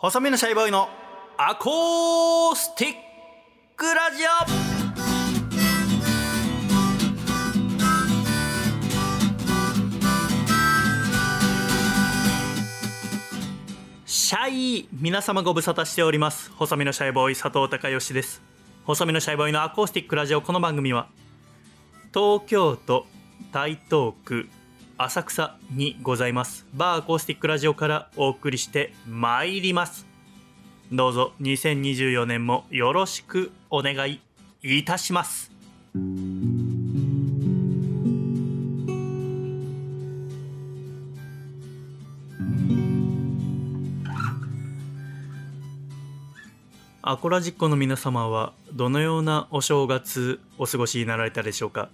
細身のシャイボーイのアコースティックラジオ。シャイ皆様ご無沙汰しております。細身のシャイボーイ佐藤孝義です。細身のシャイボーイのアコースティックラジオ。この番組は東京都台東区浅草にございます。バーアコースティックラジオからお送りしてまいります。どうぞ2024年もよろしくお願いいたします。アコラジッコの皆様はどのようなお正月お過ごしになられたでしょうか？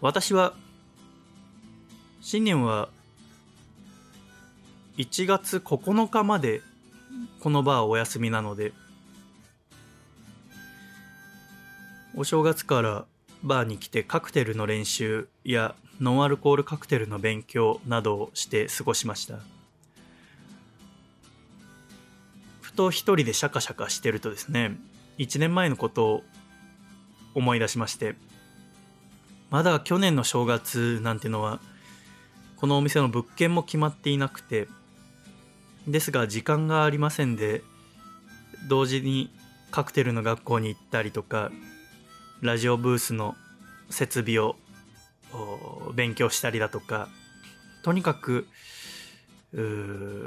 私は新年は1月9日までこのバーお休みなのでお正月からバーに来てカクテルの練習やノンアルコールカクテルの勉強などをして過ごしました。ふと一人でシャカシャカしてるとですね1年前のことを思い出しましてまだ去年の正月なんてのはこのお店の物件も決まっていなくてですが時間がありませんで同時にカクテルの学校に行ったりとかラジオブースの設備を勉強したりだとかとにかく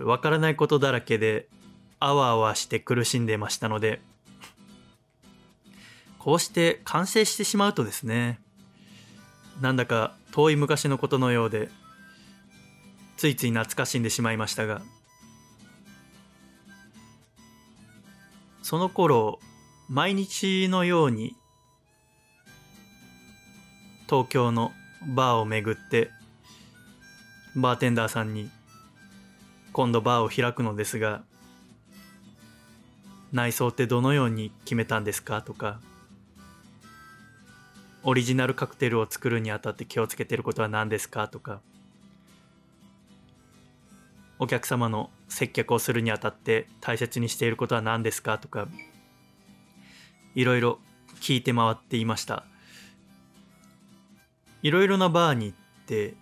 わからないことだらけであわあわして苦しんでましたのでこうして完成してしまうとですねなんだか遠い昔のことのようでついつい懐かしんでしまいましたがその頃毎日のように東京のバーを巡ってバーテンダーさんに今度バーを開くのですが内装ってどのように決めたんですか？とかオリジナルカクテルを作るにあたって気をつけてることは何ですか？とかお客様の接客をするにあたって大切にしていることは何ですかとかいろいろ聞いて回っていました。いろいろなバーに行って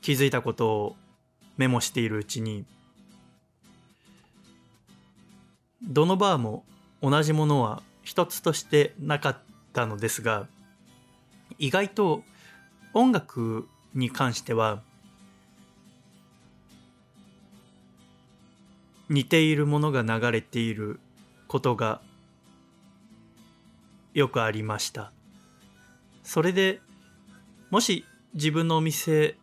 気づいたことをメモしているうちにどのバーも同じものは一つとしてなかったのですが意外と音楽に関しては似ているものが流れていることがよくありました。それでもし自分のお店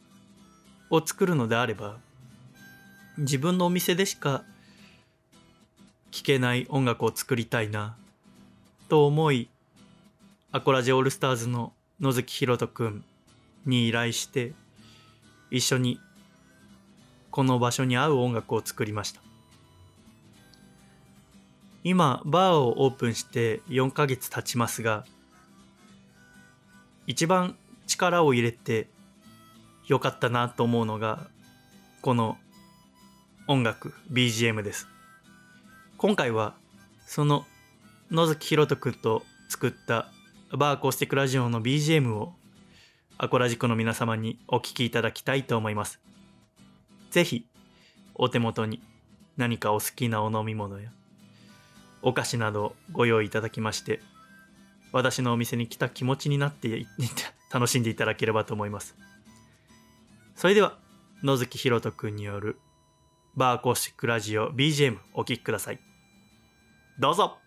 を作るのであれば自分のお店でしか聴けない音楽を作りたいなと思いアコラジオールスターズの野月ひろとくんに依頼して一緒にこの場所に合う音楽を作りました。今バーをオープンして4ヶ月経ちますが一番力を入れてよかったなと思うのがこの音楽 BGM です。今回はその野月ひろとくんと作ったバーコースティックラジオの BGM をアコラジコの皆様にお聴きいただきたいと思います。ぜひお手元に何かお好きなお飲み物やお菓子などご用意いただきまして私のお店に来た気持ちになって楽しんでいただければと思います。それでは野月ひろとくんによるバーコーシックラジオ BGM お聴きください。どうぞ。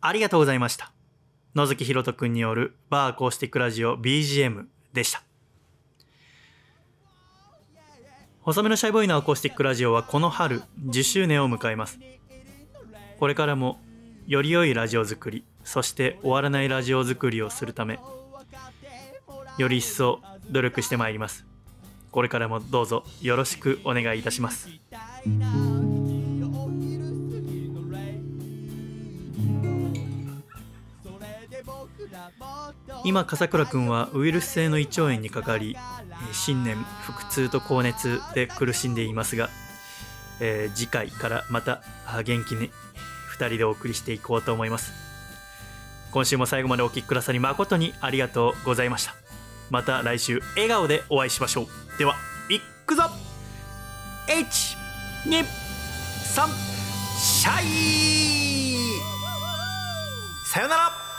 ありがとうございました。野月ひろとくんによるバーコースティックラジオ BGM でした。細めのシャイボーイのアコースティックラジオはこの春10周年を迎えます。これからもより良いラジオ作り、そして終わらないラジオ作りをするため、より一層努力してまいります。これからもどうぞよろしくお願いいたします。今笠倉くんはウイルス性の胃腸炎にかかり新年腹痛と高熱で苦しんでいますが、えー次回からまた元気に2人でお送りしていこうと思います。今週も最後までお聴きくださり誠にありがとうございました。また来週笑顔でお会いしましょう。ではいくぞ123シャイ。さよなら。